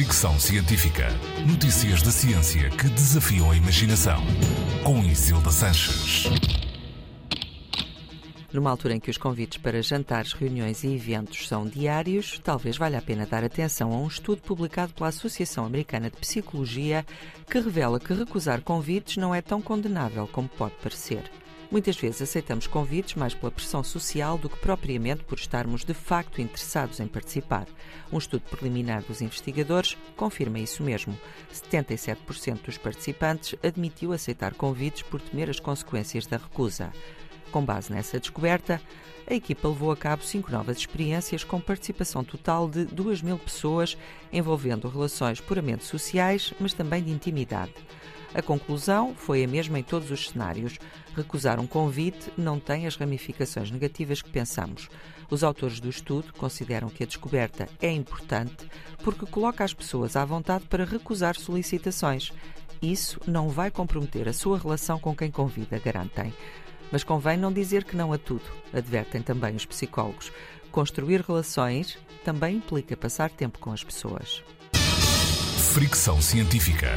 Fricção Científica. Notícias da ciência que desafiam a imaginação. Com Isilda Sanches. Numa altura em que os convites para jantares, reuniões e eventos são diários, talvez valha a pena dar atenção a um estudo publicado pela Associação Americana de Psicologia que revela que recusar convites não é tão condenável como pode parecer. Muitas vezes aceitamos convites mais pela pressão social do que propriamente por estarmos de facto interessados em participar. Um estudo preliminar dos investigadores confirma isso mesmo. 77% dos participantes admitiu aceitar convites por temer as consequências da recusa. Com base nessa descoberta, a equipa levou a cabo cinco novas experiências com participação total de 2 mil pessoas, envolvendo relações puramente sociais, mas também de intimidade. A conclusão foi a mesma em todos os cenários. Recusar um convite não tem as ramificações negativas que pensamos. Os autores do estudo consideram que a descoberta é importante porque coloca as pessoas à vontade para recusar solicitações. Isso não vai comprometer a sua relação com quem convida, garantem. Mas convém não dizer que não a tudo, advertem também os psicólogos. Construir relações também implica passar tempo com as pessoas. Fricção Científica.